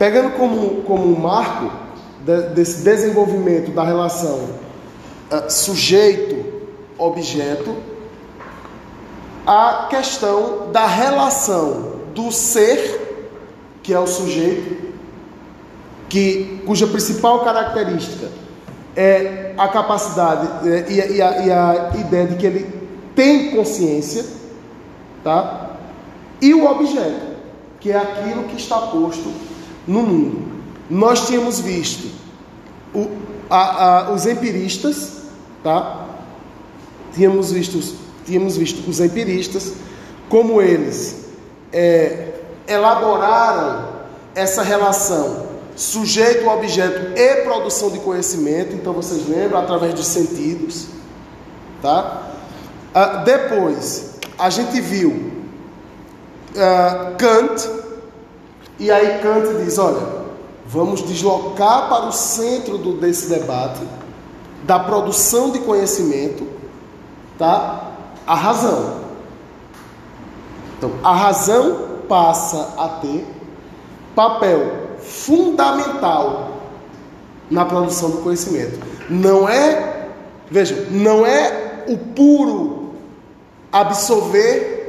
Pegando como, como um marco de, desse desenvolvimento da relação uh, sujeito-objeto, a questão da relação do ser, que é o sujeito, que, cuja principal característica é a capacidade é, e, e, a, e a ideia de que ele tem consciência, tá? E o objeto, que é aquilo que está posto no mundo. Nós tínhamos visto o, a, a, os empiristas, tá? Tínhamos visto, tínhamos visto os empiristas, como eles é, elaboraram essa relação sujeito, objeto e produção de conhecimento. Então vocês lembram através dos sentidos, tá? Ah, depois a gente viu ah, Kant e aí Kant diz, olha, vamos deslocar para o centro do, desse debate da produção de conhecimento, tá? A razão. Então, a razão passa a ter papel fundamental na produção do conhecimento. Não é, vejam, não é o puro absorver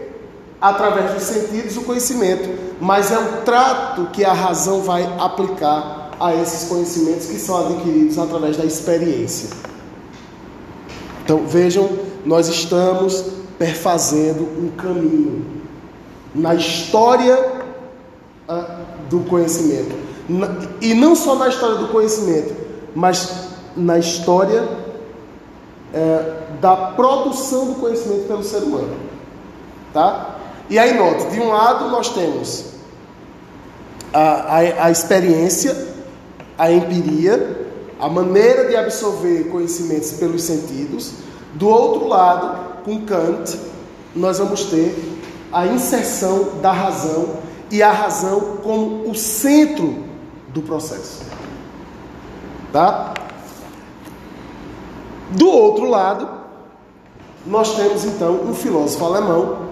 através dos sentidos o conhecimento, mas é o trato que a razão vai aplicar a esses conhecimentos que são adquiridos através da experiência. Então vejam, nós estamos perfazendo um caminho na história uh, do conhecimento. E não só na história do conhecimento, mas na história é, da produção do conhecimento pelo ser humano. Tá? E aí, note: de um lado, nós temos a, a, a experiência, a empiria, a maneira de absorver conhecimentos pelos sentidos. Do outro lado, com Kant, nós vamos ter a inserção da razão e a razão como o centro do processo. Tá? Do outro lado, nós temos então um filósofo alemão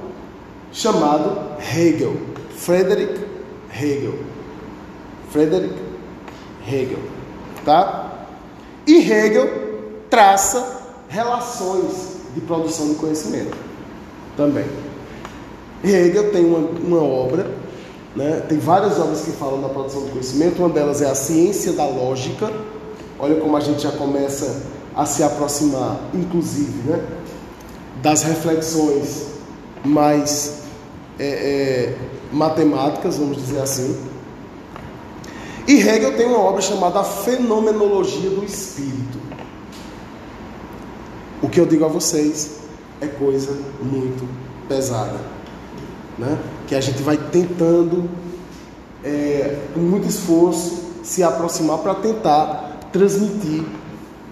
chamado Hegel, Friedrich Hegel. Friedrich Hegel, tá? E Hegel traça relações de produção de conhecimento também. Hegel tem uma, uma obra né? Tem várias obras que falam da produção do conhecimento, uma delas é a ciência da lógica. Olha como a gente já começa a se aproximar, inclusive, né? das reflexões mais é, é, matemáticas, vamos dizer assim. E Hegel tem uma obra chamada Fenomenologia do Espírito. O que eu digo a vocês é coisa muito pesada né? que a gente vai tentando, é, com muito esforço, se aproximar para tentar transmitir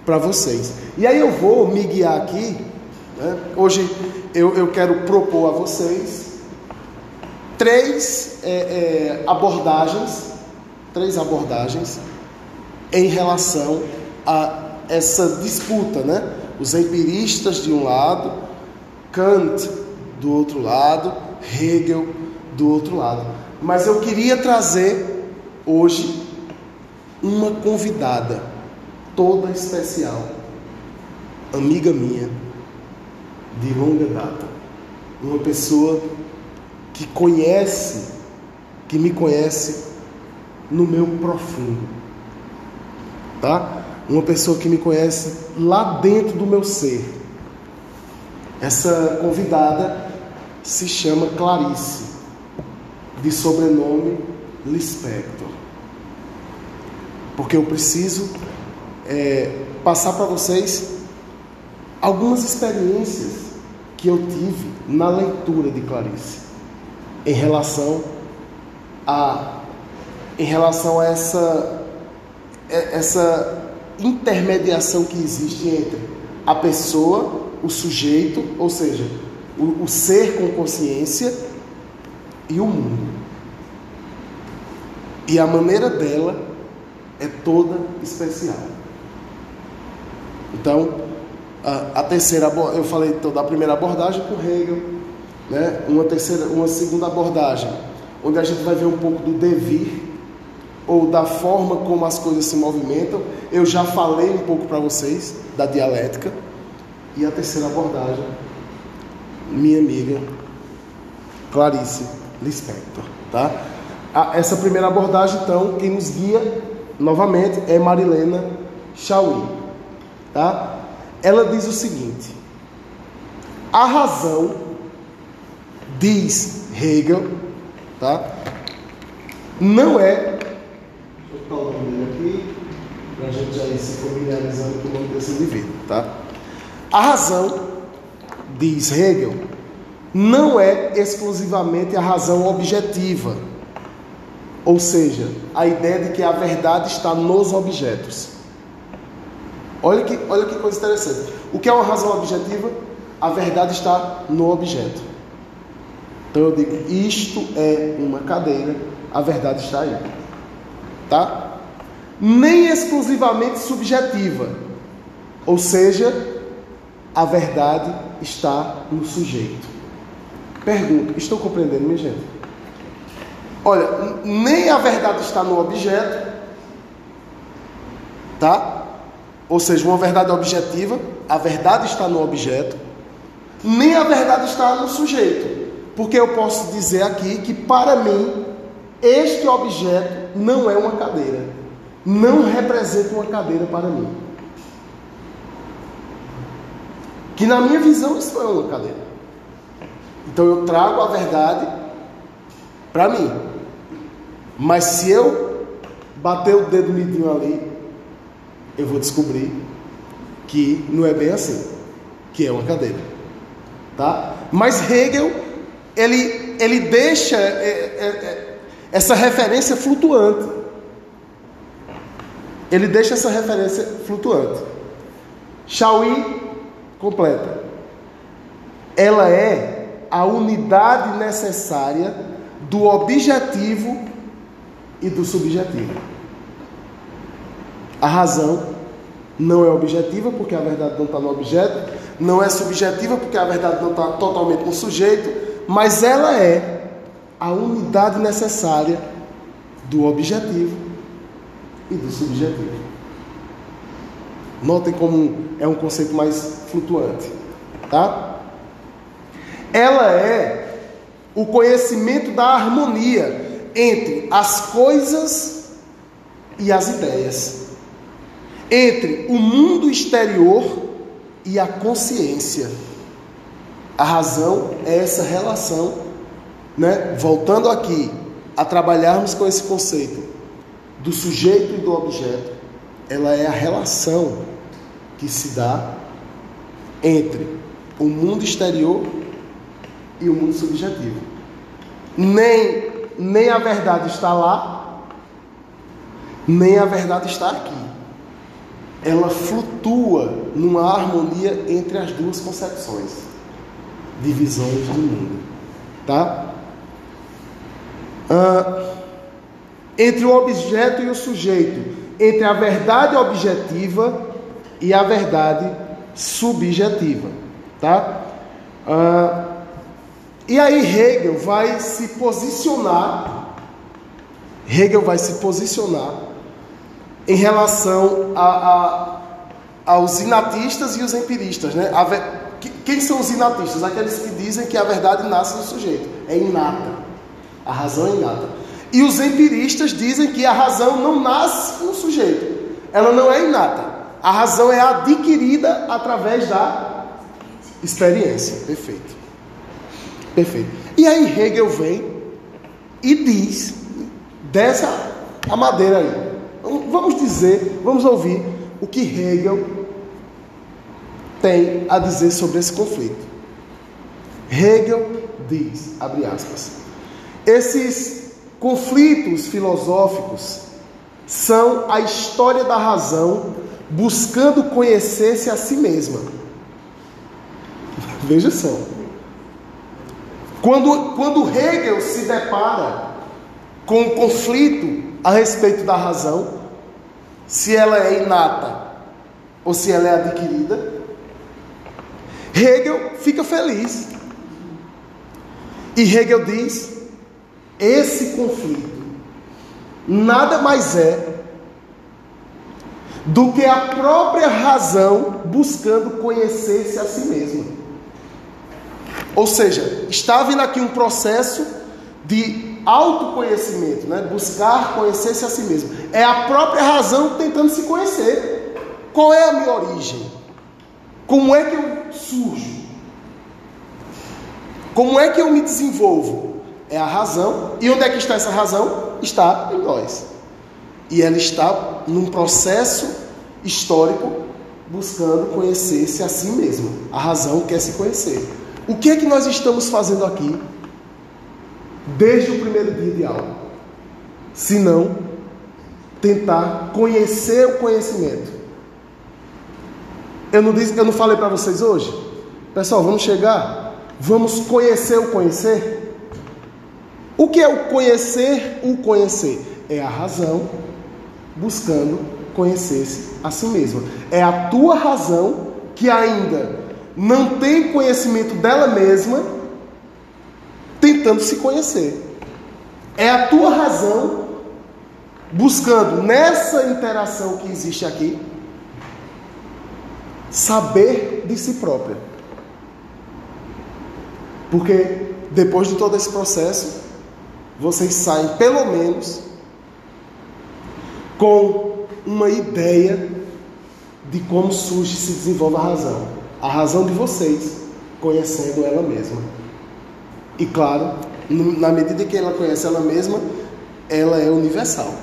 para vocês. E aí eu vou me guiar aqui. Né? Hoje eu, eu quero propor a vocês três é, é, abordagens, três abordagens em relação a essa disputa, né? Os empiristas de um lado, Kant do outro lado Hegel do outro lado. Mas eu queria trazer hoje uma convidada toda especial, amiga minha de longa data, uma pessoa que conhece, que me conhece no meu profundo, tá? Uma pessoa que me conhece lá dentro do meu ser. Essa convidada se chama Clarice, de sobrenome Lispector. Porque eu preciso é, passar para vocês algumas experiências que eu tive na leitura de Clarice em relação a em relação a essa é, essa intermediação que existe entre a pessoa, o sujeito, ou seja, o, o ser com consciência e o mundo. E a maneira dela é toda especial. Então, a, a, terceira eu falei então, da primeira abordagem com Hegel, né? uma terceira, uma segunda abordagem, onde a gente vai ver um pouco do devir, ou da forma como as coisas se movimentam. Eu já falei um pouco para vocês da dialética. E a terceira abordagem, minha amiga Clarice Lispector, tá? Essa primeira abordagem, então, quem nos guia novamente é Marilena Chauí, tá? Ela diz o seguinte: a razão diz Hegel, tá? Não é botar o nome aqui, para a gente já ir se familiarizando com o nome desse indivíduo, tá? A razão, diz Hegel, não é exclusivamente a razão objetiva, ou seja, a ideia de que a verdade está nos objetos. Olha que, olha que coisa interessante. O que é uma razão objetiva? A verdade está no objeto. Então eu digo, isto é uma cadeira, a verdade está aí. Tá? Nem exclusivamente subjetiva. Ou seja, a verdade está no sujeito. Pergunta: estou compreendendo, minha gente? Olha, nem a verdade está no objeto, tá? Ou seja, uma verdade objetiva, a verdade está no objeto, nem a verdade está no sujeito. Porque eu posso dizer aqui que para mim este objeto não é uma cadeira. Não representa uma cadeira para mim. Que na minha visão isso não é uma cadeira. Então eu trago a verdade para mim. Mas se eu bater o dedo midinho ali, eu vou descobrir que não é bem assim, que é uma cadeira. Tá? Mas Hegel, ele, ele deixa é, é, é, essa referência flutuante. Ele deixa essa referência flutuante. Chauí completa. Ela é a unidade necessária do objetivo e do subjetivo. A razão não é objetiva porque a verdade não está no objeto, não é subjetiva porque a verdade não está totalmente no sujeito, mas ela é a unidade necessária do objetivo e do subjetivo. Notem como é um conceito mais flutuante, tá? Ela é o conhecimento da harmonia entre as coisas e as ideias, entre o mundo exterior e a consciência. A razão é essa relação, né? Voltando aqui a trabalharmos com esse conceito do sujeito e do objeto, ela é a relação que se dá entre o mundo exterior e o mundo subjetivo. Nem, nem a verdade está lá, nem a verdade está aqui. Ela flutua numa harmonia entre as duas concepções, divisões do mundo. Tá? Ah, entre o objeto e o sujeito, entre a verdade objetiva e a verdade subjetiva, tá? Ah, e aí Hegel vai se posicionar, Hegel vai se posicionar em relação a, a, aos inatistas e os empiristas, né? A, quem são os inatistas? Aqueles que dizem que a verdade nasce no sujeito, é inata, a razão é inata. E os empiristas dizem que a razão não nasce no sujeito, ela não é inata. A razão é adquirida através da experiência. Perfeito. Perfeito. E aí Hegel vem e diz, dessa a madeira aí. Vamos dizer, vamos ouvir o que Hegel tem a dizer sobre esse conflito. Hegel diz, abre aspas, esses conflitos filosóficos são a história da razão buscando conhecer-se a si mesma. Veja só. Quando, quando Hegel se depara com um conflito a respeito da razão, se ela é inata ou se ela é adquirida, Hegel fica feliz. E Hegel diz: esse conflito nada mais é do que a própria razão buscando conhecer-se a si mesma. Ou seja, está vindo aqui um processo de autoconhecimento, né? buscar conhecer-se a si mesmo. É a própria razão tentando se conhecer. Qual é a minha origem? Como é que eu surjo? Como é que eu me desenvolvo? É a razão. E onde é que está essa razão? Está em nós. E ela está num processo histórico buscando conhecer-se a si mesma. A razão quer se conhecer. O que é que nós estamos fazendo aqui desde o primeiro dia de aula? Se não tentar conhecer o conhecimento. Eu não, disse, eu não falei para vocês hoje? Pessoal, vamos chegar? Vamos conhecer o conhecer? O que é o conhecer? O conhecer é a razão buscando conhecer-se a si mesma. É a tua razão que ainda não tem conhecimento dela mesma, tentando se conhecer. É a tua razão buscando nessa interação que existe aqui saber de si própria. Porque depois de todo esse processo, vocês saem pelo menos com uma ideia de como surge e se desenvolve a razão. A razão de vocês, conhecendo ela mesma. E claro, na medida que ela conhece ela mesma, ela é universal.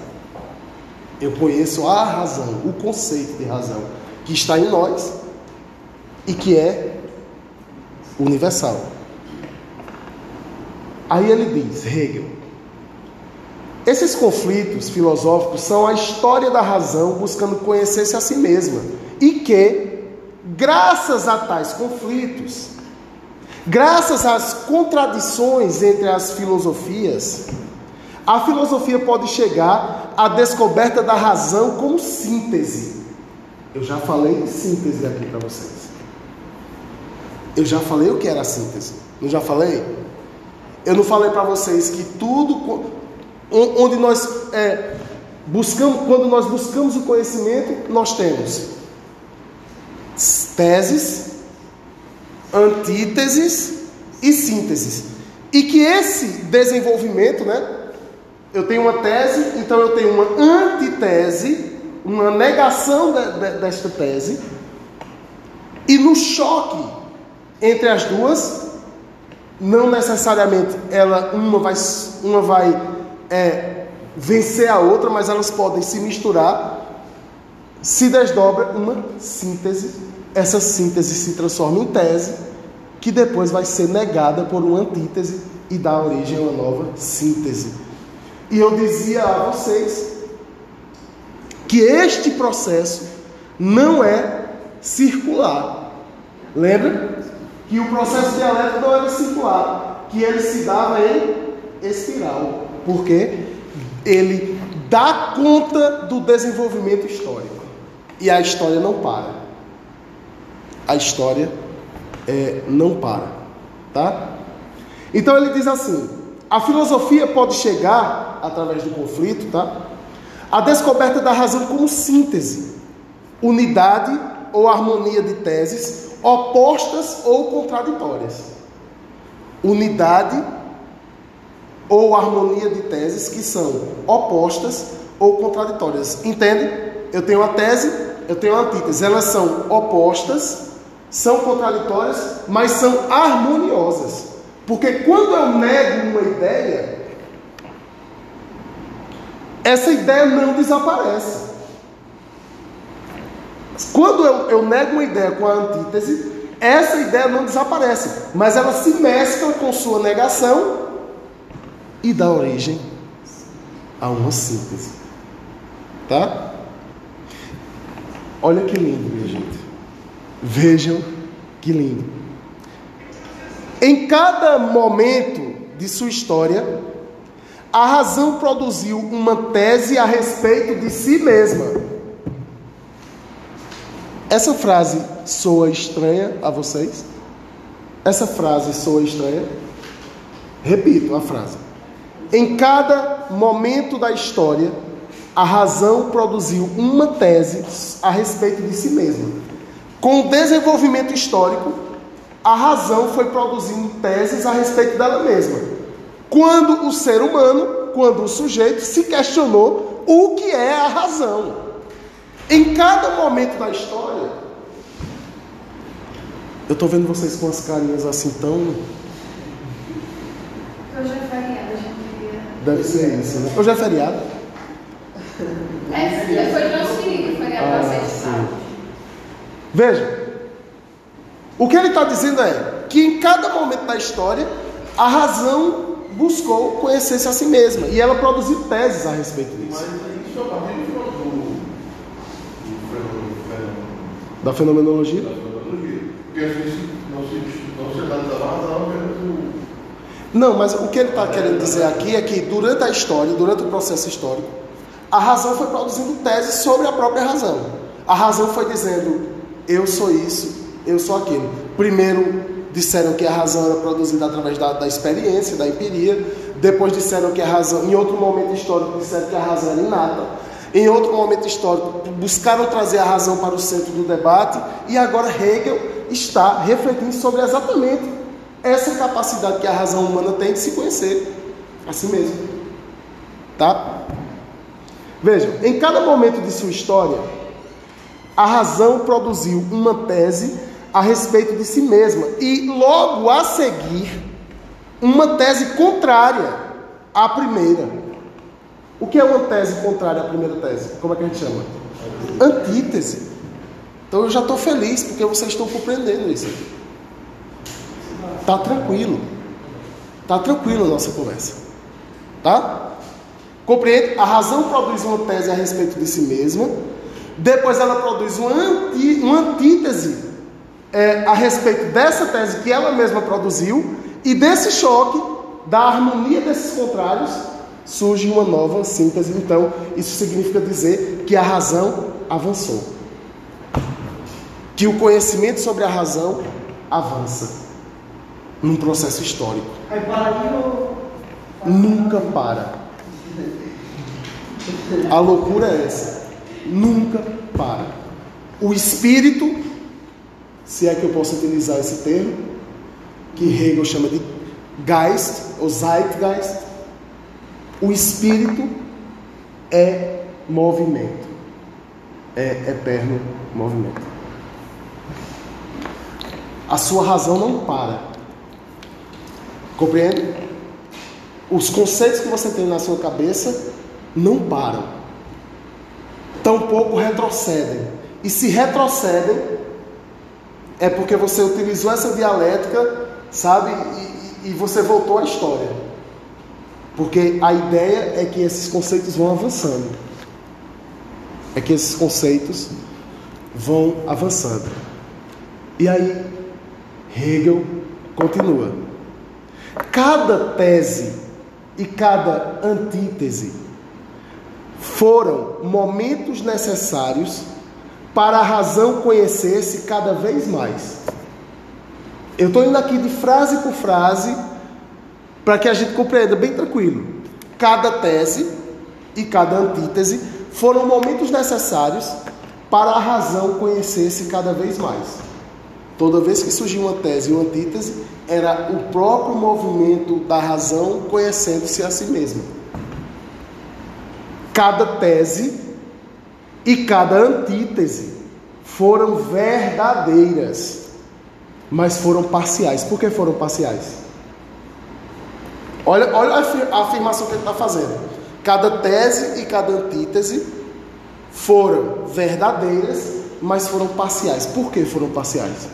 Eu conheço a razão, o conceito de razão que está em nós e que é universal. Aí ele diz, Hegel, esses conflitos filosóficos são a história da razão buscando conhecer-se a si mesma e que, graças a tais conflitos, graças às contradições entre as filosofias, a filosofia pode chegar à descoberta da razão como síntese. Eu já falei síntese aqui para vocês. Eu já falei o que era a síntese. Não já falei? Eu não falei para vocês que tudo onde nós é, buscamos, quando nós buscamos o conhecimento, nós temos teses, antíteses e sínteses. E que esse desenvolvimento, né? Eu tenho uma tese, então eu tenho uma antitese, uma negação de, de, desta tese, e no choque entre as duas, não necessariamente ela uma vai, uma vai é, vencer a outra, mas elas podem se misturar, se desdobra uma síntese. Essa síntese se transforma em tese, que depois vai ser negada por uma antítese e dá origem a uma nova síntese. E eu dizia a vocês que este processo não é circular. Lembra? Que o processo dialético não era circular, que ele se dava em espiral porque ele dá conta do desenvolvimento histórico. E a história não para. A história é, não para. Tá? Então ele diz assim: a filosofia pode chegar, através do conflito, tá? A descoberta da razão como síntese, unidade ou harmonia de teses opostas ou contraditórias. Unidade ou harmonia de teses que são opostas ou contraditórias. Entende? Eu tenho uma tese, eu tenho uma antítese. Elas são opostas, são contraditórias, mas são harmoniosas. Porque quando eu nego uma ideia, essa ideia não desaparece. Quando eu, eu nego uma ideia com a antítese, essa ideia não desaparece, mas ela se mescla com sua negação e dá origem a uma síntese. Tá? Olha que lindo, minha gente. Vejam que lindo. Em cada momento de sua história, a razão produziu uma tese a respeito de si mesma. Essa frase soa estranha a vocês? Essa frase soa estranha? Repito a frase. Em cada momento da história, a razão produziu uma tese a respeito de si mesma. Com o desenvolvimento histórico, a razão foi produzindo teses a respeito dela mesma. Quando o ser humano, quando o sujeito se questionou o que é a razão. Em cada momento da história, eu estou vendo vocês com as carinhas assim tão. Hoje é feriado, a gente queria. Deve ser isso, né? Hoje é feriado? É, foi transferido, feriado Ah, para sim. Veja, o que ele está dizendo é que em cada momento da história, a razão buscou conhecer-se a si mesma e ela produziu teses a respeito Mas disso. isso é a partir do Da fenomenologia? da fenomenologia. Porque a gente não se, não se analisava a razão apenas. Não, mas o que ele está querendo dizer aqui é que durante a história, durante o processo histórico, a razão foi produzindo teses sobre a própria razão. A razão foi dizendo, eu sou isso, eu sou aquilo. Primeiro disseram que a razão era produzida através da, da experiência, da empiria. Depois disseram que a razão, em outro momento histórico, disseram que a razão era inata. Em outro momento histórico, buscaram trazer a razão para o centro do debate. E agora Hegel está refletindo sobre exatamente essa capacidade que a razão humana tem de se conhecer a si mesma. Tá? Vejam, em cada momento de sua história, a razão produziu uma tese a respeito de si mesma e logo a seguir uma tese contrária à primeira. O que é uma tese contrária à primeira tese? Como é que a gente chama? Antítese. Então eu já estou feliz porque vocês estão compreendendo isso. Tá tranquilo. Tá tranquilo a nossa conversa. Tá? Compreende? A razão produz uma tese a respeito de si mesma, depois ela produz uma, anti, uma antítese é, a respeito dessa tese que ela mesma produziu, e desse choque, da harmonia desses contrários, surge uma nova síntese. Então, isso significa dizer que a razão avançou. Que o conhecimento sobre a razão avança num processo histórico. Ou. Nunca para. A loucura é essa. Nunca para. O espírito, se é que eu posso utilizar esse termo, que Hegel chama de Geist, ou Zeitgeist, o espírito é movimento. É eterno movimento. A sua razão não para. Compreende? Os conceitos que você tem na sua cabeça não param. Tampouco retrocedem. E se retrocedem, é porque você utilizou essa dialética, sabe? E, e- você voltou à história. Porque a ideia é que esses conceitos vão avançando. É que esses conceitos vão avançando. E aí, Hegel continua. Cada tese e cada antítese foram momentos necessários para a razão conhecer-se cada vez mais. Eu estou indo aqui de frase por frase para que a gente compreenda bem tranquilo. Cada tese e cada antítese foram momentos necessários para a razão conhecer-se cada vez mais. Toda vez que surgia uma tese e uma antítese, era o próprio movimento da razão conhecendo-se a si mesma. Cada tese e cada antítese foram verdadeiras, mas foram parciais. Por que foram parciais? Olha, olha a afir- a afirmação que ele está fazendo. Cada tese e cada antítese foram verdadeiras, mas foram parciais. Por que foram parciais?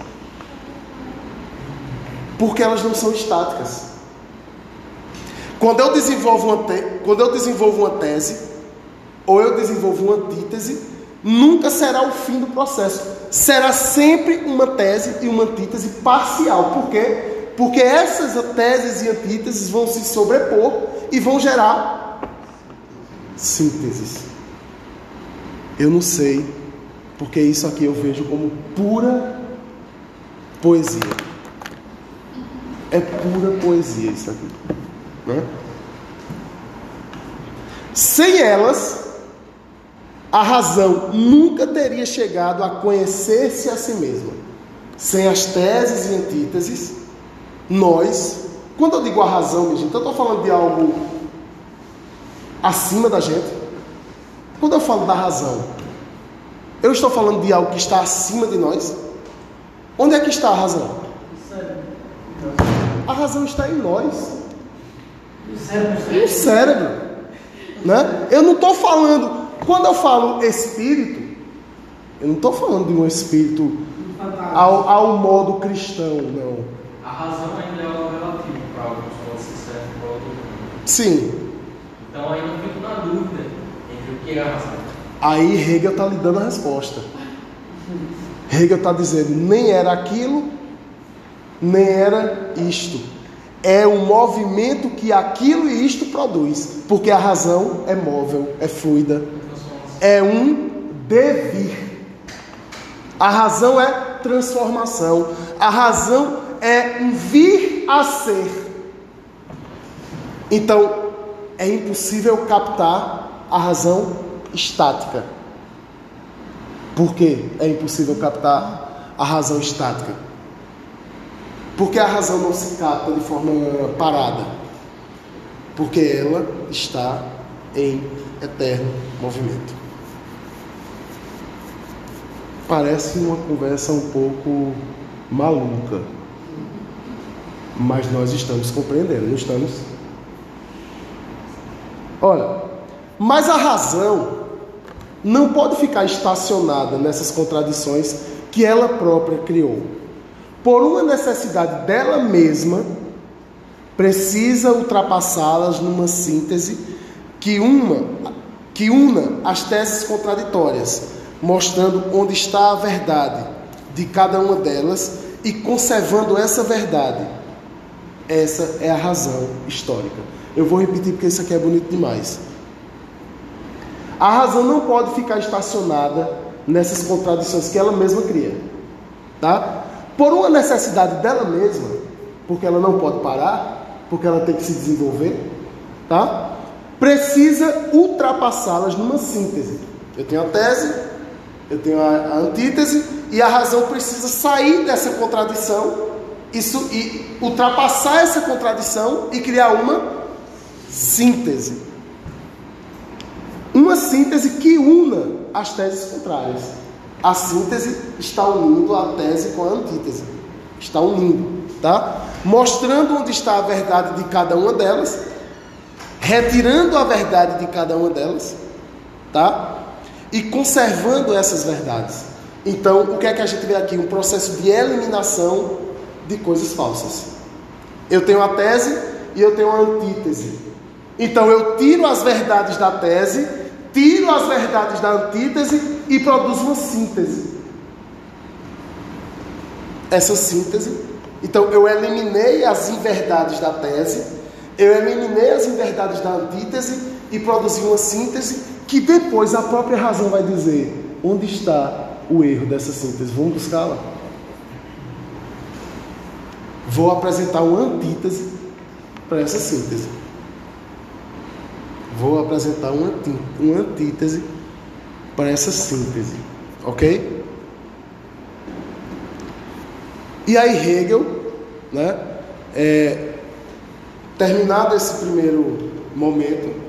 Porque elas não são estáticas. Quando eu desenvolvo uma, te... Quando eu desenvolvo uma tese, ou eu desenvolvo uma antítese, nunca será o fim do processo. Será sempre uma tese e uma antítese parcial. Por quê? Porque essas teses e antíteses vão se sobrepor e vão gerar sínteses. Eu não sei, porque isso aqui eu vejo como pura poesia. É pura poesia isso aqui. Né? Sem elas, a razão nunca teria chegado a conhecer-se a si mesma. Sem as teses e antíteses, nós, quando eu digo a razão, minha gente, eu estou falando de algo acima da gente. Quando eu falo da razão, eu estou falando de algo que está acima de nós. Onde é que está a razão? A razão está em nós. No cérebro. Né? Eu não estou falando, quando eu falo espírito, eu não estou falando de um espírito ao, ao modo cristão, não. A razão ainda é algo relativo para alguns, pode ser certo para outros. Sim. Então ainda fico na dúvida entre o que é a razão. Aí Hegel está lhe dando a resposta. Hegel está dizendo: nem era aquilo, nem era isto. É o movimento que aquilo e isto produz, porque a razão é móvel, é fluida, é um devir. A razão é transformação, a razão é um vir a ser. Então, é impossível captar a razão estática. Por que é impossível captar a razão estática? Porque a razão não se capta de forma parada. Porque ela está em eterno movimento. Parece uma conversa um pouco maluca. Mas nós estamos compreendendo, não estamos? Olha, mas a razão não pode ficar estacionada nessas contradições que ela própria criou. Por uma necessidade dela mesma, precisa ultrapassá-las numa síntese que uma que una as teses contraditórias, mostrando onde está a verdade de cada uma delas e conservando essa verdade. Essa é a razão histórica. Eu vou repetir porque isso aqui é bonito demais. A razão não pode ficar estacionada nessas contradições que ela mesma cria, tá? Por uma necessidade dela mesma, porque ela não pode parar, porque ela tem que se desenvolver, tá? Precisa ultrapassá-las numa síntese. Eu tenho a tese, eu tenho a, a antítese e a razão precisa sair dessa contradição isso, e ultrapassar essa contradição e criar uma síntese. Uma síntese que una as teses contrárias. A síntese está unindo a tese com a antítese. Está unindo, tá? Mostrando onde está a verdade de cada uma delas, retirando a verdade de cada uma delas, tá? E conservando essas verdades. Então, o que é que a gente vê aqui? Um processo de eliminação de coisas falsas. Eu tenho a tese e eu tenho a antítese. Então, eu tiro as verdades da tese tiro as verdades da antítese e produzo uma síntese. Essa síntese, então eu eliminei as inverdades da tese, eu eliminei as inverdades da antítese e produzi uma síntese que depois a própria razão vai dizer onde está o erro dessa síntese. Vamos buscá-la. Vou apresentar uma antítese para essa síntese vou apresentar uma, uma antítese para essa síntese, ok? E aí Hegel, né, é, terminado esse primeiro momento,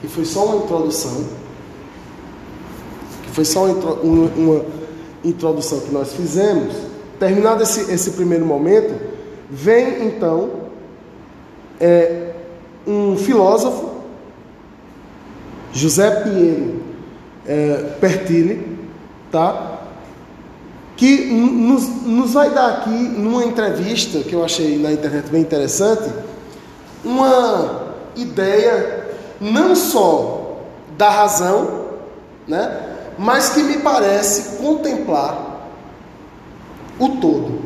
que foi só uma introdução, que foi só uma, uma introdução que nós fizemos, terminado esse, esse primeiro momento, vem então é, um filósofo José Pinheiro é, Pertini, tá? que nos, nos vai dar aqui, numa entrevista que eu achei na internet bem interessante, uma ideia não só da razão, né, mas que me parece contemplar o todo,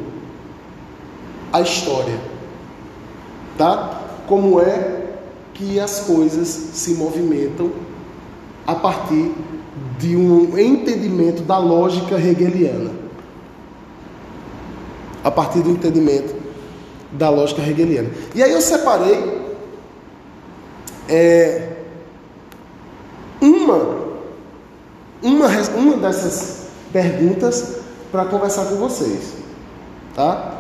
a história, tá? Como é que as coisas se movimentam a partir de um entendimento da lógica hegeliana. A partir do entendimento da lógica hegeliana. E aí eu separei é, res- uma dessas perguntas para conversar com vocês. Tá?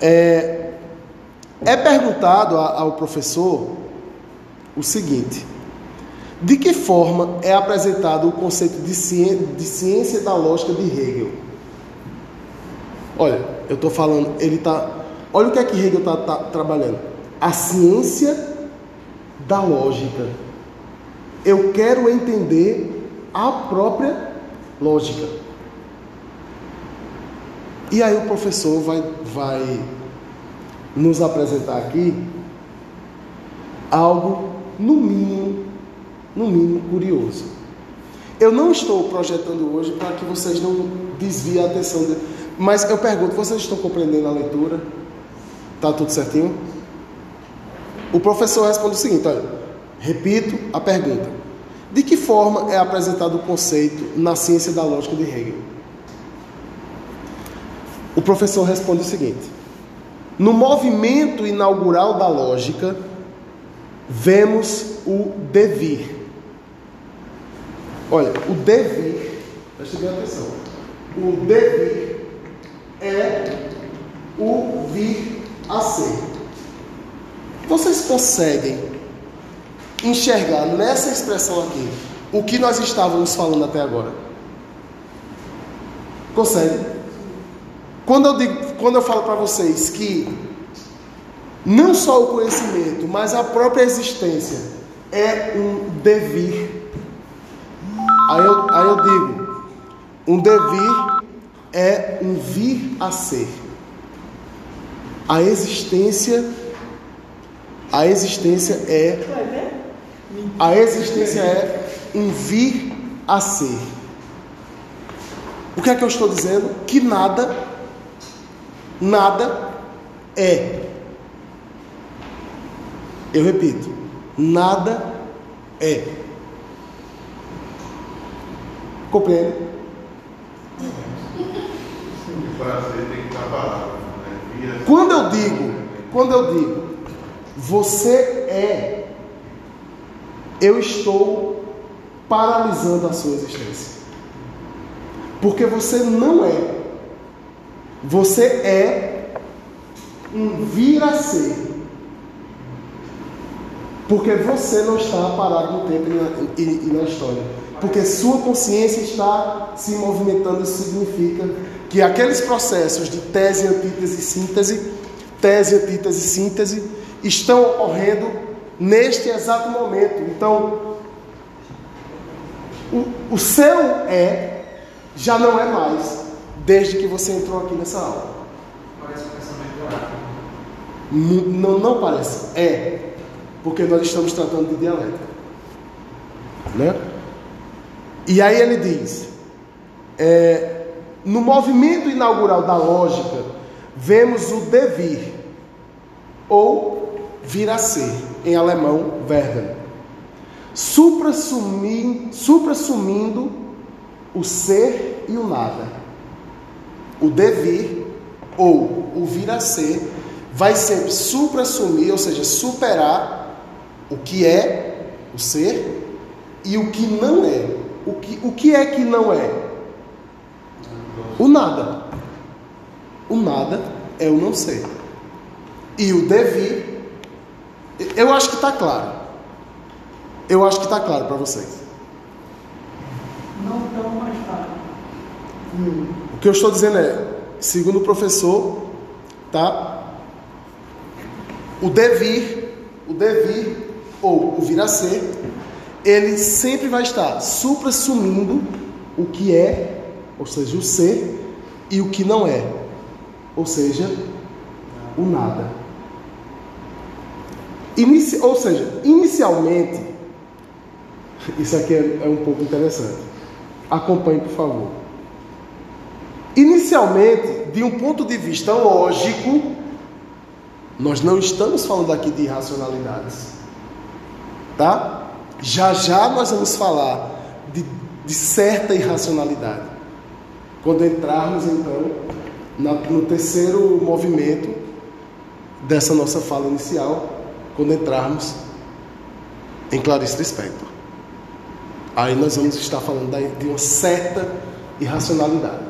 É, é perguntado a- ao professor o seguinte: de que forma é apresentado o conceito de ciência, de ciência da lógica de Hegel? Olha, eu estou falando, ele está. Olha o que é que Hegel está trabalhando: a ciência da lógica. Eu quero entender a própria lógica. E aí o professor vai, vai nos apresentar aqui algo, no mínimo, no mínimo curioso. Eu não estou projetando hoje para que vocês não desviem a atenção, de... mas eu pergunto, vocês estão compreendendo a leitura? Tá tudo certinho? O professor responde o seguinte, olha, repito a pergunta. De que forma é apresentado o conceito na ciência da lógica de Hegel? O professor responde o seguinte: No movimento inaugural da lógica, vemos o devir. Olha, o devir, preste bem atenção. O devir é o vir a ser. Vocês conseguem enxergar nessa expressão aqui o que nós estávamos falando até agora? Consegue? Quando eu, digo, quando eu falo para vocês que não só o conhecimento, mas a própria existência é um devir, aí eu, aí eu digo: um devir é um vir a ser. A existência, a existência é a existência é um vir a ser. O que é que eu estou dizendo? Que nada, nada é. Eu repito, nada é. Compreende? Né? Quando eu digo, quando eu digo, você é, eu estou paralisando a sua existência. Porque você não é. Você é um vir a ser. Porque você não está parado no tempo e na, e- e na história. Porque sua consciência está se movimentando, isso significa que aqueles processos de tese, antítese síntese, tese, antítese síntese, estão ocorrendo neste exato momento. Então, o, o seu é já não é mais, desde que você entrou aqui nessa aula. Parece um pensamento oráculo. N- Não, não parece. É. Porque nós estamos tratando de dialética. Né? E aí ele diz: é, no movimento inaugural da lógica, vemos o devir, ou vir a ser, em alemão, werden, suprassumindo, suprassumindo o ser e o nada. O devir, ou o vir a ser, vai sempre suprassumir, ou seja, superar o que é o ser e o que não é. O que, o que é que não é? O nada. O nada é o não ser. E o devir, eu acho que está claro. Eu acho que está claro para vocês. Não tão mais tarde. O que eu estou dizendo é, segundo o professor, tá? O devir, o devir ou o vir a ser, ele sempre vai estar suprassumindo o que é, ou seja, o ser, e o que não é, ou seja, o nada. Inici, ou seja, inicialmente, isso aqui é, é um pouco interessante. Acompanhe, por favor. Inicialmente, de um ponto de vista lógico, nós não estamos falando aqui de irracionalidades. Tá? Já já nós vamos falar de, de certa irracionalidade. Quando entrarmos, então, na- no terceiro movimento dessa nossa fala inicial, quando entrarmos em Clarice Lispector. Aí nós vamos estar falando de uma certa irracionalidade.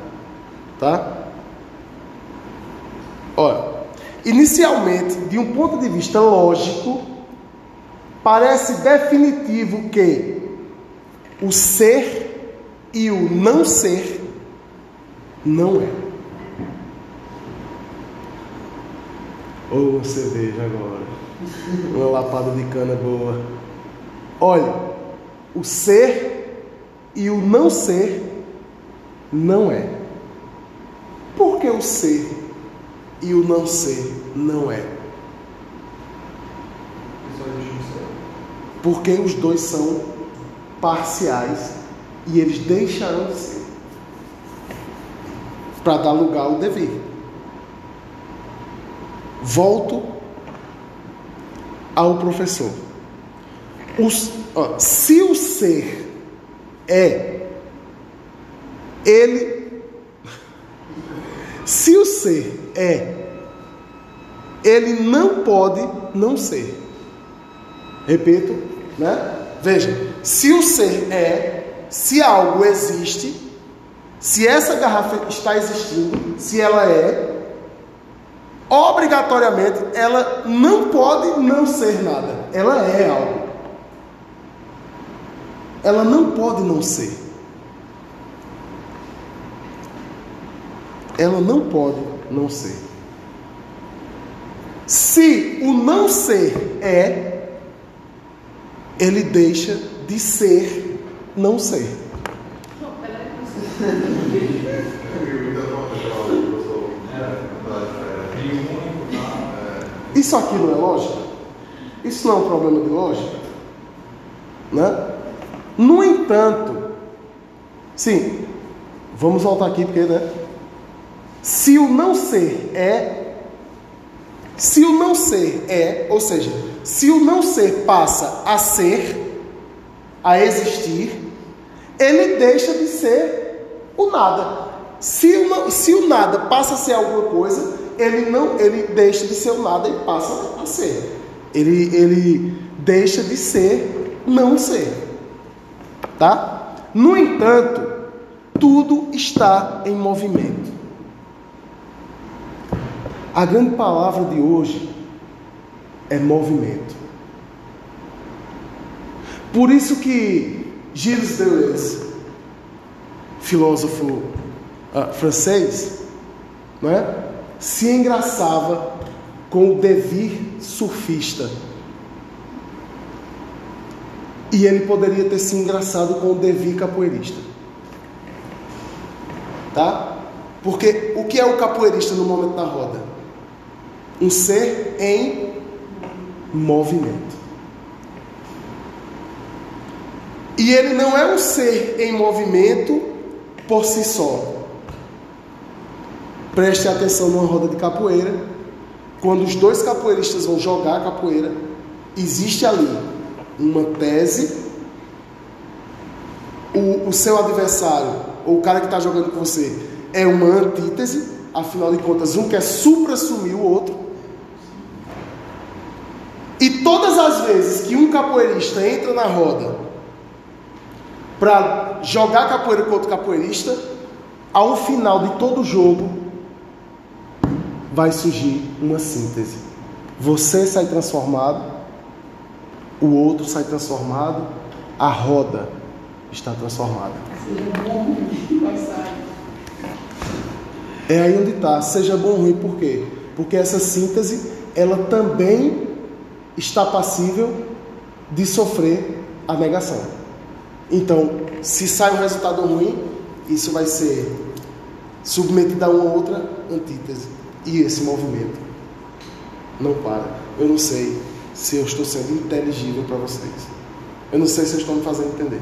Tá? Olha, inicialmente, de um ponto de vista lógico, parece definitivo que o ser e o não ser não é. Ou uma cerveja agora. Uma lapada de cana boa. Olha, o ser e o não ser não é. Por que o ser e o não ser não é? Porque os dois são parciais e eles deixarão de ser para dar lugar ao dever. Volto ao professor. Os- ó, se o ser é ele, se o ser é, ele não pode não ser. Repito, né? Veja, se o ser é, se algo existe, se essa garrafa está existindo, se ela é, obrigatoriamente ela não pode não ser nada. Ela é algo. Ela não pode não ser. Ela não pode não ser. Se o não ser é, ele deixa de ser não ser. Não, peraí. E o único, tá? Isso aqui não é lógica? Isso não é um problema de lógica? Né? No entanto, sim, vamos voltar aqui porque, né? Se o não ser é, se o não ser é, ou seja, se o não ser passa a ser, a existir, ele deixa de ser o nada. Se o, não- se o nada passa a ser alguma coisa, ele não, ele deixa de ser o nada e passa a ser. Ele, ele deixa de ser não ser. Tá? No entanto, tudo está em movimento. A grande palavra de hoje é movimento. Por isso que Gilles Deleuze, filósofo ah, francês, não é? Se engraçava com o devir surfista. E ele poderia ter se engraçado com o devir capoeirista. Tá? Porque o que é o capoeirista no momento da roda? Um ser em movimento. E ele não é um ser em movimento por si só. Preste atenção numa roda de capoeira. Quando os dois capoeiristas vão jogar capoeira, existe ali uma tese. O, o seu adversário, ou o cara que está jogando com você, é uma antítese. Afinal de contas, um quer supra-assumir o outro. E todas as vezes que um capoeirista entra na roda para jogar capoeira com outro capoeirista, ao final de todo o jogo vai surgir uma síntese. Você sai transformado, o outro sai transformado, a roda está transformada. É aí onde está, seja bom ou ruim, por quê? Porque essa síntese, ela também está passível de sofrer a negação. Então, se sai um resultado ruim, isso vai ser submetido a uma outra antítese. E esse movimento não para. Eu não sei se eu estou sendo inteligível para vocês. Eu não sei se eu estou me fazendo entender.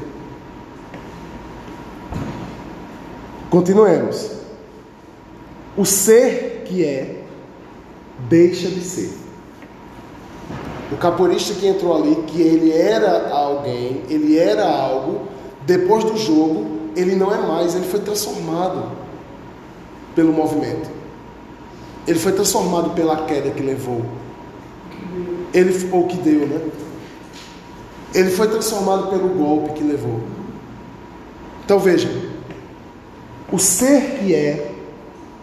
Continuemos. O ser que é, deixa de ser. O capoeirista que entrou ali, que ele era alguém, ele era algo, depois do jogo, ele não é mais, ele foi transformado pelo movimento. Ele foi transformado pela queda que levou. Ele ou que deu, né? Ele foi transformado pelo golpe que levou. Então veja, o ser que é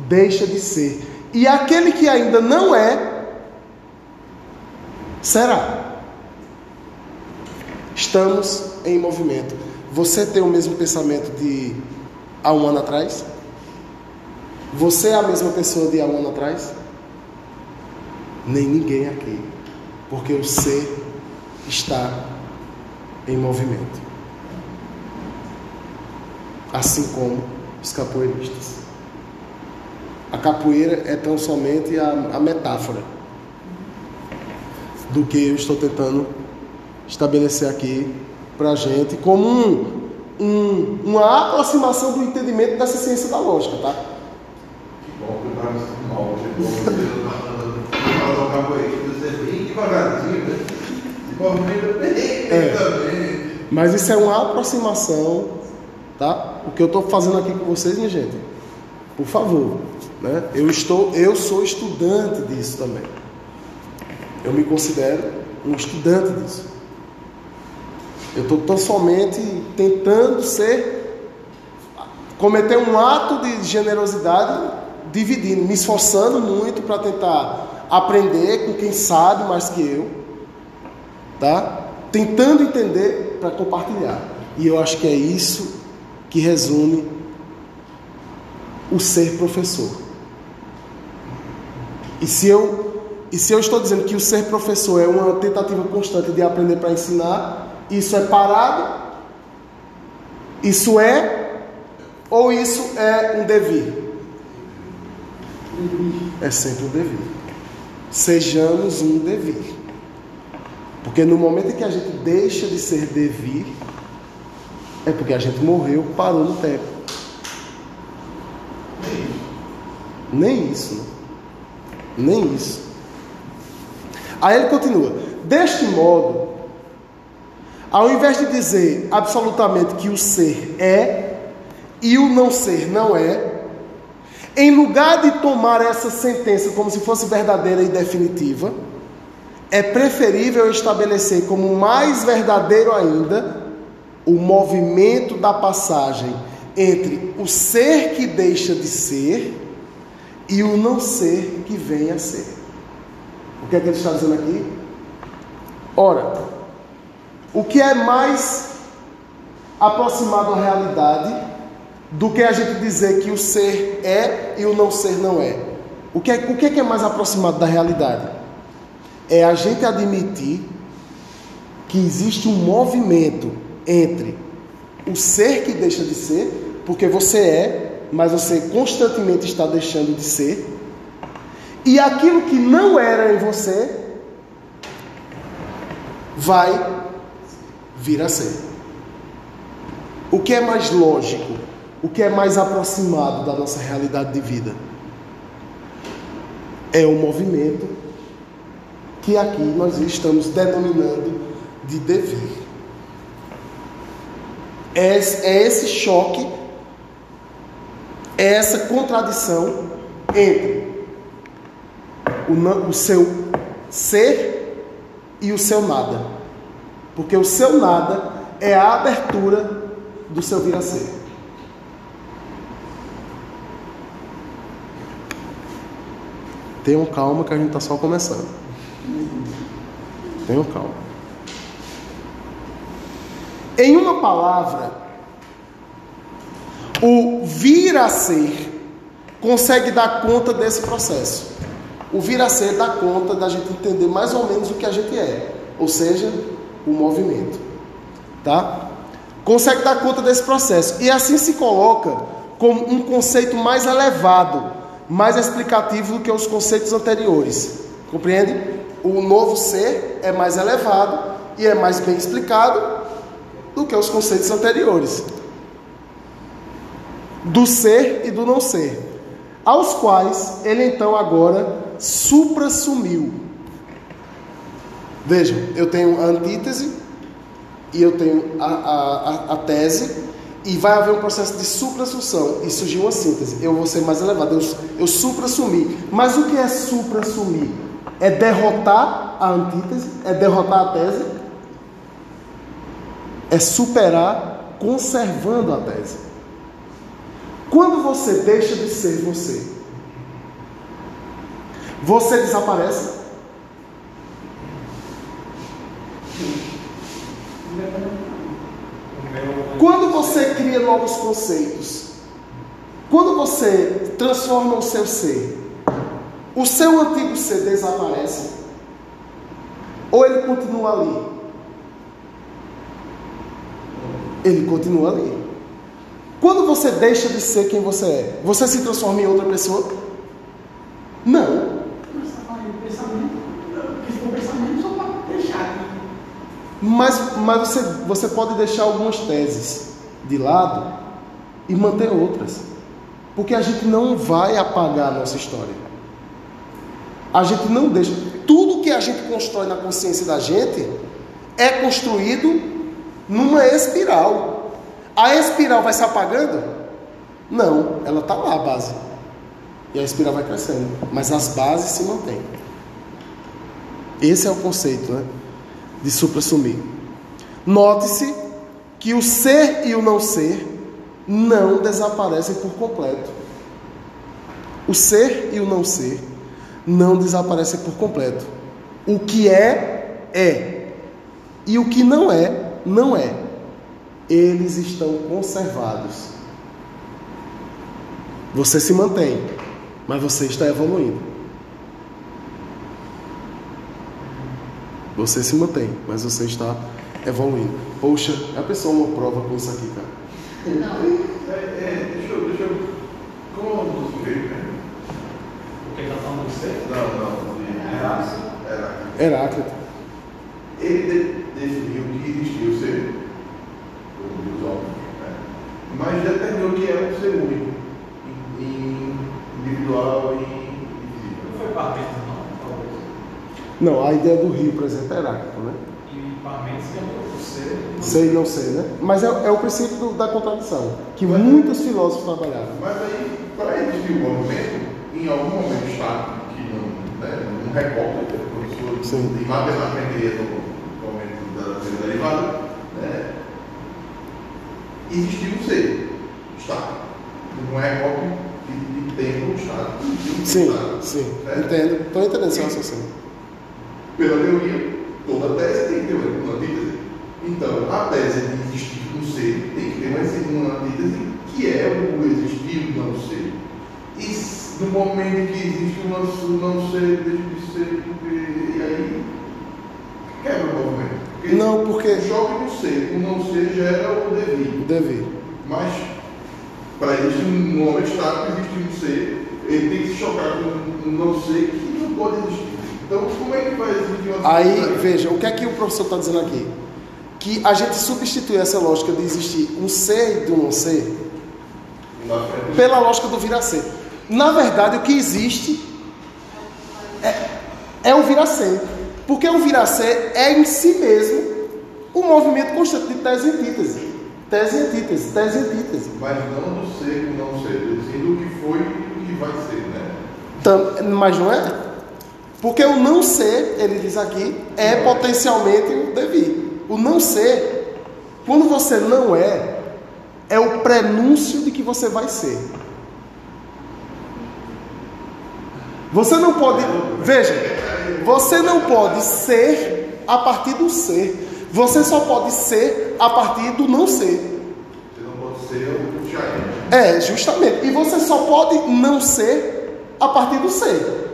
deixa de ser, e aquele que ainda não é será. Estamos em movimento. Você tem o mesmo pensamento de há um ano atrás? Você é a mesma pessoa de há um ano atrás? Nem ninguém aqui, porque o ser está em movimento. Assim como os capoeiristas. A capoeira é tão somente a, a metáfora do que eu estou tentando estabelecer aqui para a gente como um, um, uma aproximação do entendimento dessa ciência da lógica, tá? Que bom que eu estava me devagarzinho, bem É. também. Mas isso é uma aproximação, tá? O que eu estou fazendo aqui com vocês, minha gente, por favor, né? Eu estou, eu sou estudante disso também. Eu me considero um estudante disso. Eu estou tão somente tentando ser, cometer um ato de generosidade, dividindo, me esforçando muito para tentar aprender com quem sabe mais que eu, tá? Tentando entender para compartilhar. E eu acho que é isso que resume o ser professor. E se eu e se eu estou dizendo que o ser professor é uma tentativa constante de aprender para ensinar, isso é parado? Isso é ou isso é um devir? É sempre um devir. Sejamos um devir. Porque no momento em que a gente deixa de ser devir, é porque a gente morreu, parou no tempo. Nem isso. né? Nem isso. Aí ele continua: Deste modo, ao invés de dizer absolutamente que o ser é e o não ser não é, em lugar de tomar essa sentença como se fosse verdadeira e definitiva, é preferível estabelecer como mais verdadeiro ainda o movimento da passagem entre o ser que deixa de ser e o não ser que vem a ser. O que é que ele está dizendo aqui? Ora, o que é mais aproximado à realidade do que a gente dizer que o ser é e o não ser não é? O que é, o é, que é mais aproximado da realidade? É a gente admitir que existe um movimento entre o ser que deixa de ser, porque você é, mas você constantemente está deixando de ser, e aquilo que não era em você vai vir a ser. O que é mais lógico? O que é mais aproximado da nossa realidade de vida? É o movimento que aqui nós estamos denominando de devir. É é esse choque, é essa contradição entre o seu ser e o seu nada. Porque o seu nada é a abertura do seu vir a ser. Tenham calma que a gente está só começando. Tenham calma. Em uma palavra, o vir a ser consegue dar conta desse processo. O vir a ser dá conta da gente entender mais ou menos o que a gente é, ou seja, o movimento. Tá? Consegue dar conta desse processo. E assim se coloca como um conceito mais elevado, mais explicativo do que os conceitos anteriores. Compreende? O novo ser é mais elevado e é mais bem explicado do que os conceitos anteriores. Do ser e do não ser. Aos quais ele então agora supra-sumiu. Vejam, eu tenho a antítese e eu tenho a, a, a, a tese, e vai haver um processo de supra-sução e surgiu uma síntese. Eu vou ser mais elevado, eu, eu supra-sumi. Mas o que é supra-sumir? É derrotar a antítese? É derrotar a tese? É superar conservando a tese. Quando você deixa de ser você, você desaparece? Quando você cria novos conceitos, quando você transforma o seu ser, o seu antigo ser desaparece? Ou ele continua ali? Ele continua ali. Quando você deixa de ser quem você é, você se transforma em outra pessoa? Não. Mas tá falando de pensamento, porque se for pensamento, só para deixar aqui. Mas, mas você, você pode deixar algumas teses de lado e manter outras. Porque a gente não vai apagar a nossa história. A gente não deixa. Tudo que a gente constrói na consciência da gente é construído numa espiral. A espiral vai se apagando? Não, ela está lá, a base. E a espiral vai crescendo. Mas as bases se mantêm. Esse é o conceito né, de supra-sumir. Note-se que o ser e o não ser não desaparecem por completo. O ser e o não ser não desaparecem por completo. O que é, é. E o que não é, não é. Eles estão conservados. Você se mantém, mas você está evoluindo. Você se mantém, mas você está evoluindo. Poxa, a pessoa uma prova com isso aqui, cara. É, é, deixa eu, deixa eu. Como o sujeito, né? Porque ele está falando de ser? Não, não, de Heráclito. Heráclito. Ele de, definiu que existia o ser, o dos homens, né? mas determinou que era um ser único, in- in- individual e invisível. Não foi Parmênides, não, talvez. Não, a ideia do rio, por exemplo, é Heráclito, né? E é. Sei e não sei, né? Mas é, é o princípio do- da contradição, que muitos filósofos trabalharam. Mas aí, para existir o movimento, em algum momento estático, que não, né, não recorta, que o professor Sim. de matemática no momento da teoria derivada, né, existiu um ser estático. Não é recorte de, de tempo um Sim, sim. Entendo. Estou entendendo seu raciocínio. Pela teoria, toda tese tem que ter uma antítese. Então, a tese de existir um ser tem que ter uma, uma antítese que é o existir do não ser. E no momento que existe o não, o não ser, deixa de ser, porque, e aí quebra o movimento. Porque Não, porque- O choque no ser, o não ser gera o devido. Dever. Mas, para existir um momento estático, existe um ser, ele tem que se chocar com um não ser que não pode existir. Então, como é que vai existir uma Aí, veja, o que é que o professor está dizendo aqui? Que a gente substitui essa lógica de existir um ser e do não ser pela lógica do vir a ser. Na verdade, o que existe é, é o vir a ser. Porque o vir a ser é em si mesmo o movimento constante de tese e antítese. Tese e antítese, tese e antítese. Mas não do ser com não ser, dizendo o que foi e o que vai ser, né? Tam- Mas não é? Porque o não ser, ele diz aqui, é potencialmente o devir. O não ser, quando você não é, é o prenúncio de que você vai ser. Você não pode, veja, você não pode ser a partir do ser. Você só pode ser a partir do não ser. Você não pode ser o Jair. É, justamente. E você só pode não ser a partir do ser.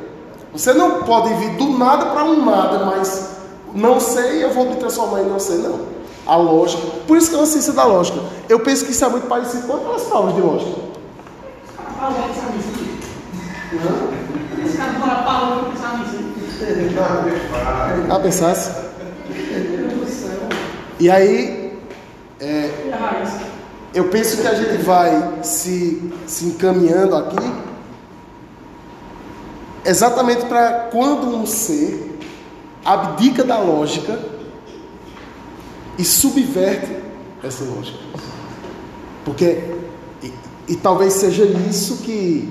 Você não pode vir do nada para um nada, mas não sei eu vou me transformar em não sei, não. A lógica. Por isso que é uma ciência da lógica. Eu penso que isso é muito parecido com aquelas provas de lógica. Ah, pensasse? E aí, raiz? eu penso que a gente vai se, se encaminhando aqui exatamente para quando um ser abdica da lógica e subverte essa lógica. Porque, e, e talvez seja isso que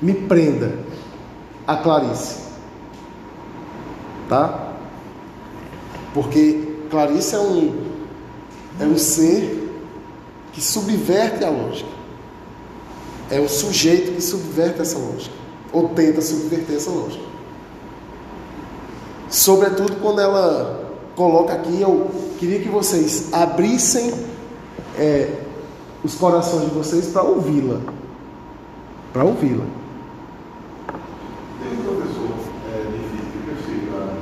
me prenda a Clarice. Tá? Porque Clarice é um, é um ser que subverte a lógica. É o sujeito que subverte essa lógica, ou tenta subverter essa lógica. Sobretudo quando ela coloca aqui, eu queria que vocês abrissem é, os corações de vocês para ouvi-la. Para ouvi-la. Tem um professor é, de física que eu sei lá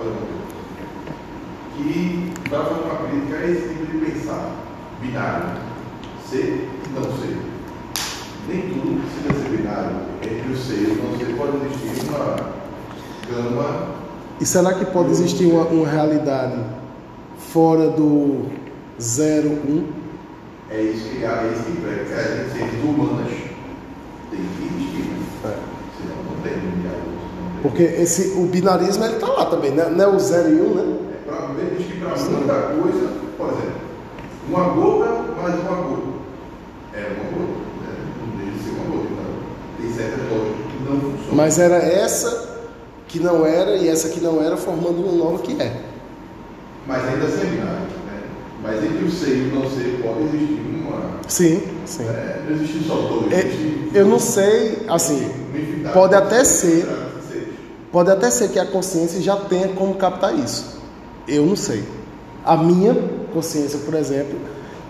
olha o nome que vai fazer uma crítica a esse tipo de pensar, binário, ser e não ser. Nem tudo precisa ser binário, entre o ser e o não ser pode existir uma gama, E será que pode existir uma, uma realidade fora do 0, 1? é isso que é isso que prega, é, tem seres humanas, tem que existir, né? É. senão não tem não tem. Porque esse, o binarismo está lá também, né? não é o 0 e 1, um, né? É, pra, ele diz que para muita coisa, por exemplo, uma gota mais uma gota. É uma gota. Né? Não deixa de ser uma gota. Então, tem certas lógicas que não funcionam. Mas era essa que não era e essa que não era formando uma nova que é. Mas ainda binário. Né? Mas entre o ser e o não ser pode existir uma. Sim, sim. É, não existe só dois. É, existe- eu não sei, assim, pode de até ser. Pode até ser que a consciência já tenha como captar isso. Eu não sei. A minha consciência, por exemplo,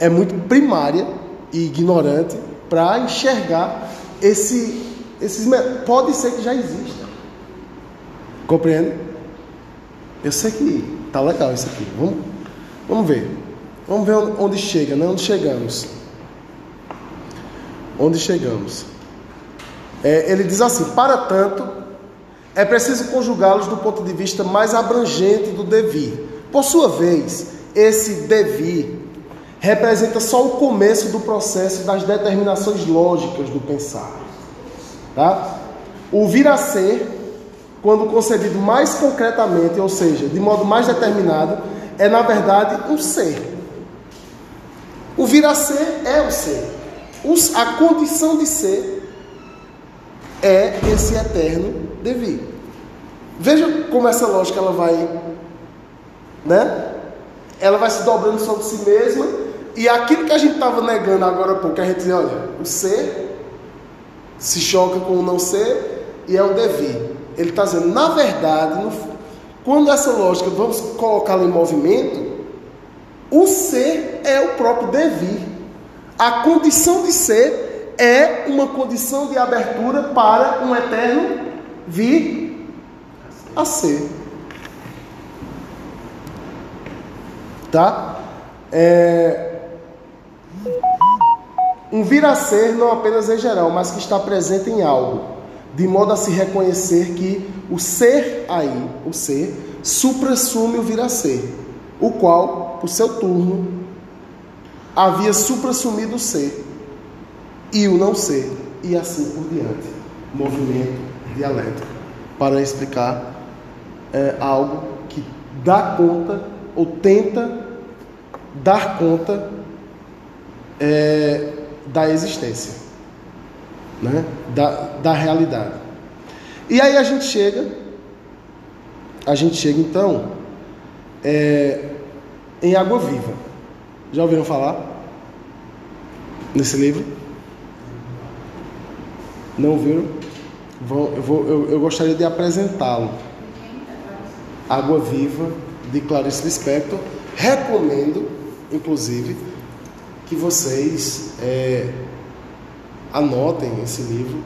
é muito primária e ignorante para enxergar esse, esses. Pode ser que já exista. Compreende? Eu sei que tá legal isso aqui. Vamos, vamos ver. Vamos ver onde, onde chega, né? Onde chegamos. Onde chegamos. É, ele diz assim: para tanto, é preciso conjugá-los do ponto de vista mais abrangente do devir. Por sua vez, esse devir representa só o começo do processo das determinações lógicas do pensar. Tá? O vir a ser, quando concebido mais concretamente, ou seja, de modo mais determinado, é na verdade um ser. O vir a ser é o ser. Os- a condição de ser é esse eterno devir. Veja como essa lógica ela vai, né? Ela vai se dobrando sobre si mesma e aquilo que a gente estava negando agora há pouco, a gente diz, olha, o ser se choca com o não ser e é o devir. Ele está dizendo, na verdade, no- quando essa lógica vamos colocá-la em movimento, o ser é o próprio devir. A condição de ser é uma condição de abertura para um eterno vir a ser. Tá? É... Um vir a ser não apenas em geral, mas que está presente em algo, de modo a se reconhecer que o ser aí, o ser, suprassume o vir a ser, o qual, por seu turno, havia suprassumido o ser e o não ser, e assim por diante. Movimento dialético para explicar é, algo que dá conta ou tenta dar conta é, da existência, né? da, da realidade. E aí a gente chega, a gente chega então é, em Água Viva. Já ouviram falar nesse livro? Não ouviram? Eu, vou, eu, eu gostaria de apresentá-lo. Água Viva, de Clarice Lispector. Recomendo, inclusive, que vocês é, anotem esse livro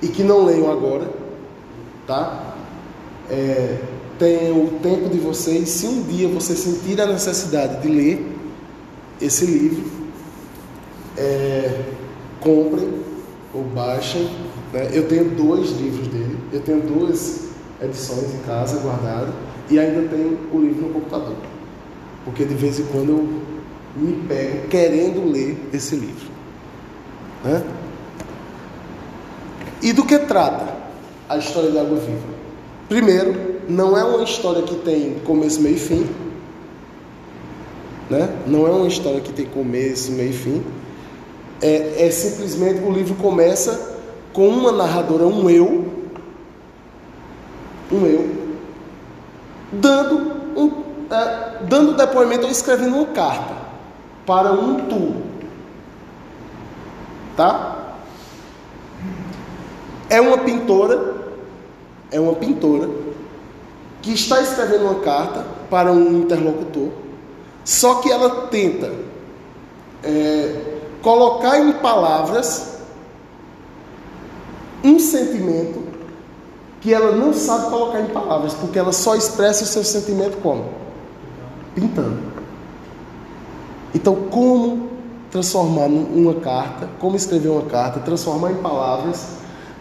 e que não leiam agora, tá? É, tenham o tempo de vocês, se um dia vocês sentirem a necessidade de ler esse livro, é, comprem ou baixem. Né? Eu tenho dois livros dele, eu tenho duas edições em casa guardadas e ainda tenho o livro no computador, porque de vez em quando eu me pego querendo ler esse livro. Né? E do que trata a história de Água Viva? Primeiro, não é uma história que tem começo, meio e fim. Né? Não é uma história que tem começo, meio e fim. É, é simplesmente o livro começa com uma narradora, um eu, um eu, dando, um, é, dando depoimento ou escrevendo uma carta para um tu. Tá? É uma pintora, é uma pintora que está escrevendo uma carta para um interlocutor, só que ela tenta é, colocar em palavras um sentimento que ela não sabe colocar em palavras, porque ela só expressa o seu sentimento como? Pintando. Então, como transformar uma carta, como escrever uma carta, transformar em palavras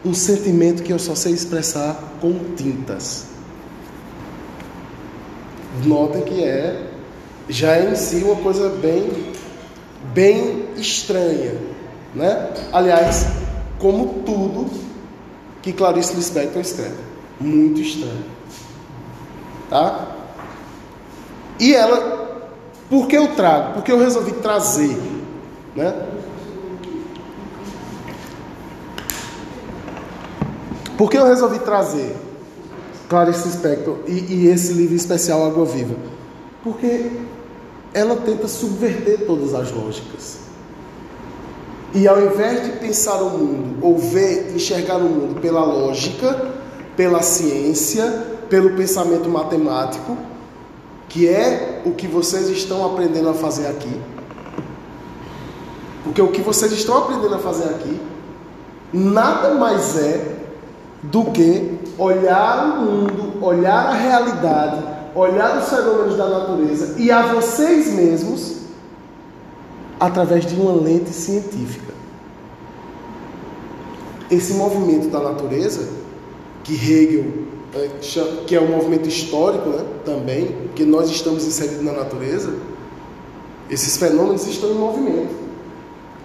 um sentimento que eu só sei expressar com tintas? Notem que é já é em si uma coisa bem bem estranha, né? Aliás, como tudo que Clarice Lispector escreve. Muito estranho. Tá? E ela, por que eu trago? Porque eu resolvi trazer, né? Por que eu resolvi trazer Clarice Lispector e, e esse livro especial Água Viva? Porque ela tenta subverter todas as lógicas. E ao invés de pensar o mundo, ou ver, enxergar o mundo pela lógica, pela ciência, pelo pensamento matemático, que é o que vocês estão aprendendo a fazer aqui. Porque o que vocês estão aprendendo a fazer aqui nada mais é do que olhar o mundo, olhar a realidade, olhar os fenômenos da natureza e a vocês mesmos através de uma lente científica. Esse movimento da natureza, que Hegel, que é um movimento histórico né, também, que nós estamos inseridos na natureza, esses fenômenos estão em movimento.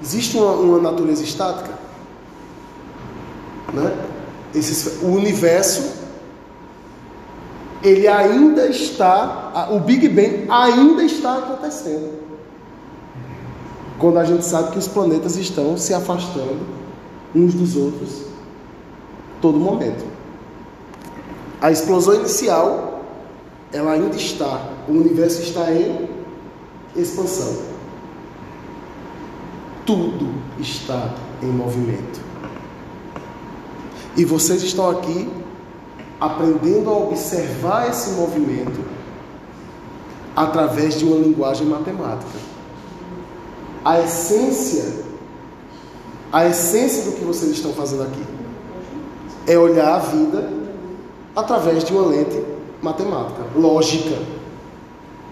Existe uma, uma natureza estática? Né? Esses, o universo ele ainda está, o Big Bang ainda está acontecendo quando a gente sabe que os planetas estão se afastando uns dos outros todo momento. A explosão inicial, ela ainda está, o universo está em expansão. Tudo está em movimento. E vocês estão aqui aprendendo a observar esse movimento através de uma linguagem matemática a essência, a essência do que vocês estão fazendo aqui é olhar a vida através de uma lente matemática, lógica.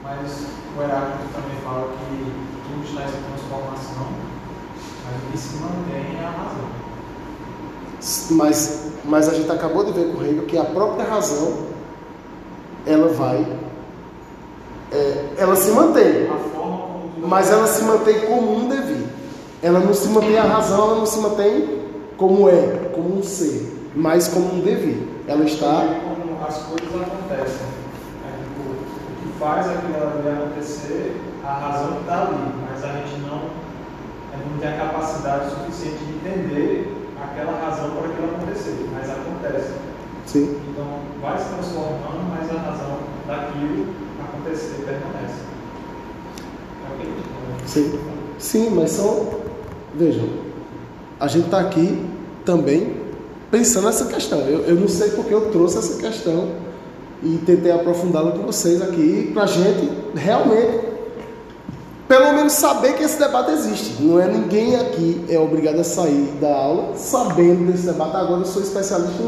Mas o Heráclito também fala que tudo está em transformação, mas o que se mantém é a razão. Mas, mas a gente acabou de ver com o Hegel que a própria razão ela vai, é, ela se mantém mas ela se mantém como um devir. Ela não se mantém a razão, ela não se mantém como é, como um ser, mas como um devir. Ela está. Como as coisas acontecem. É, tipo, o que faz aquilo ali acontecer, a razão está ali, mas a gente não, a gente não tem a capacidade suficiente de entender aquela razão para aquilo acontecer, mas acontece. Sim. Então vai se transformando, mas a razão daquilo acontecer permanece. Sim, sim, mas são. Vejam, a gente está aqui também pensando nessa questão. Eu, eu não sei porque eu trouxe essa questão e tentei aprofundá-la com vocês aqui para a gente realmente, pelo menos, saber que esse debate existe. Não é ninguém aqui é obrigado a sair da aula sabendo desse debate. Agora eu sou especialista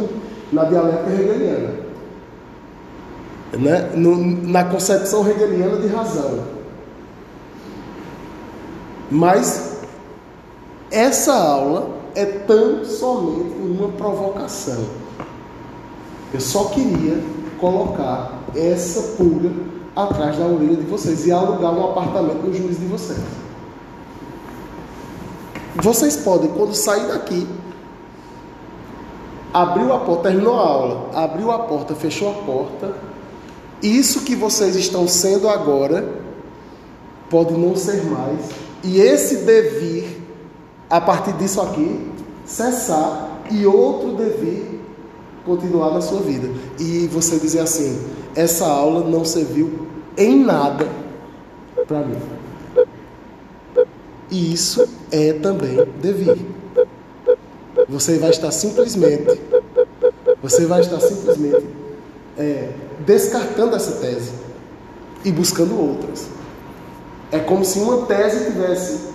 na dialética hegeliana, né? No, na concepção hegeliana de razão. Mas essa aula é tão somente uma provocação. Eu só queria colocar essa pulga atrás da orelha de vocês e alugar um apartamento no juízo de vocês. Vocês podem, quando sair daqui, abriu a porta, terminou a aula, abriu a porta, fechou a porta, isso que vocês estão sendo agora pode não ser mais e esse devir, a partir disso aqui, cessar e outro devir continuar na sua vida. E você dizer assim: essa aula não serviu em nada para mim. E isso é também devir. Você vai estar simplesmente, você vai estar simplesmente é, descartando essa tese e buscando outras. É como se uma tese tivesse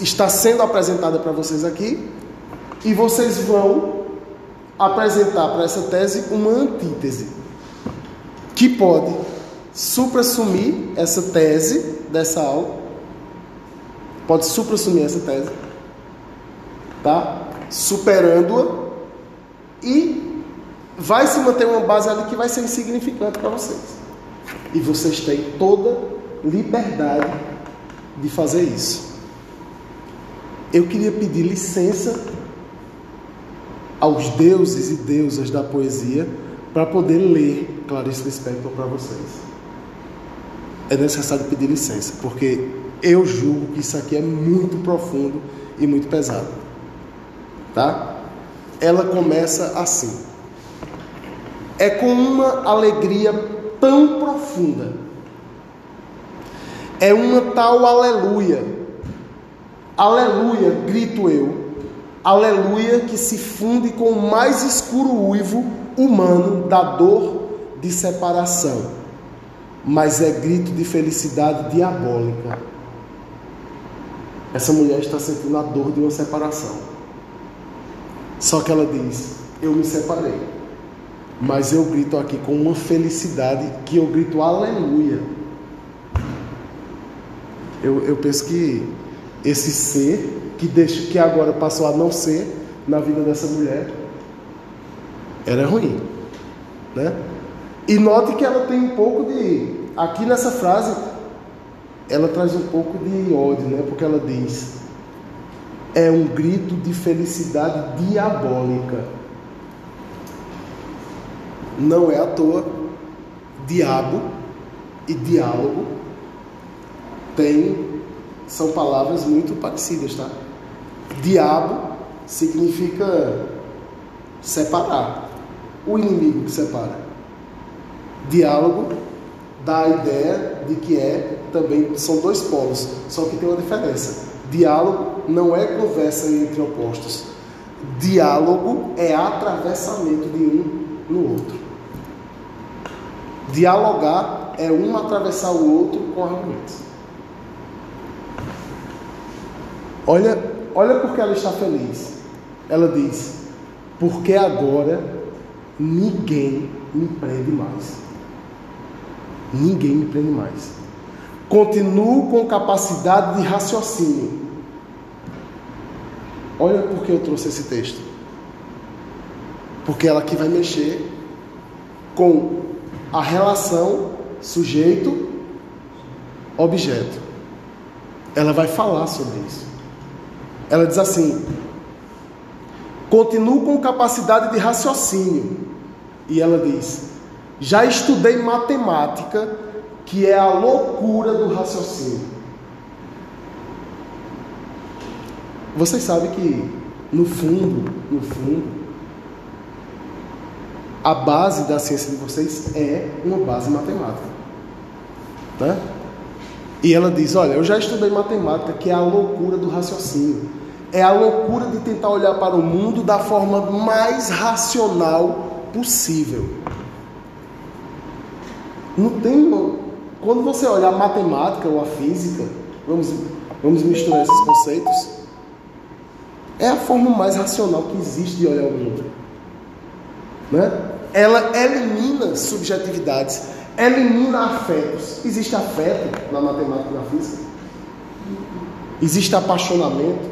está sendo apresentada para vocês aqui e vocês vão apresentar para essa tese uma antítese que pode suprassumir essa tese dessa aula, pode suprassumir essa tese, tá? Superando-a e vai se manter uma base ali que vai ser insignificante para vocês. E vocês têm toda liberdade de fazer isso. Eu queria pedir licença aos deuses e deusas da poesia para poder ler Clarice Lispector para vocês. É necessário pedir licença, porque eu julgo que isso aqui é muito profundo e muito pesado. Tá? Ela começa assim. É com uma alegria tão profunda. É uma tal aleluia. Aleluia, grito eu. Aleluia que se funde com o mais escuro uivo humano da dor de separação. Mas é grito de felicidade diabólica. Essa mulher está sentindo a dor de uma separação. Só que ela diz: Eu me separei. Mas eu grito aqui com uma felicidade que eu grito aleluia. Eu, eu penso que esse ser que, deixa, que agora passou a não ser na vida dessa mulher era ruim. Né? E note que ela tem um pouco de. Aqui nessa frase, ela traz um pouco de ódio, né? porque ela diz: é um grito de felicidade diabólica. Não é à toa, diabo e diálogo tem são palavras muito parecidas, tá? Diabo significa separar, o inimigo que separa. Diálogo dá a ideia de que é também são dois polos, só que tem uma diferença. Diálogo não é conversa entre opostos. Diálogo é atravessamento de um no outro. Dialogar é um atravessar o outro com argumentos. Olha, olha porque ela está feliz. Ela diz: Porque agora ninguém me prende mais. Ninguém me prende mais. Continuo com capacidade de raciocínio. Olha porque eu trouxe esse texto. Porque ela aqui vai mexer com a relação sujeito-objeto. Ela vai falar sobre isso. Ela diz assim: continuo com capacidade de raciocínio. E ela diz: já estudei matemática, que é a loucura do raciocínio. Vocês sabem que, no fundo, no fundo, a base da ciência de vocês é uma base matemática. Né? E ela diz: Olha, eu já estudei matemática, que é a loucura do raciocínio. É a loucura de tentar olhar para o mundo da forma mais racional possível. Não tem. Quando você olha a matemática ou a física, vamos, vamos misturar esses conceitos, é a forma mais racional que existe de olhar o mundo. Né? Ela elimina subjetividades elimina afetos. Existe afeto na matemática e na física? Existe apaixonamento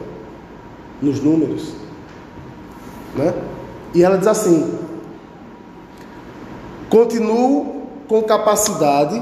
nos números? Né? E ela diz assim: continuo com capacidade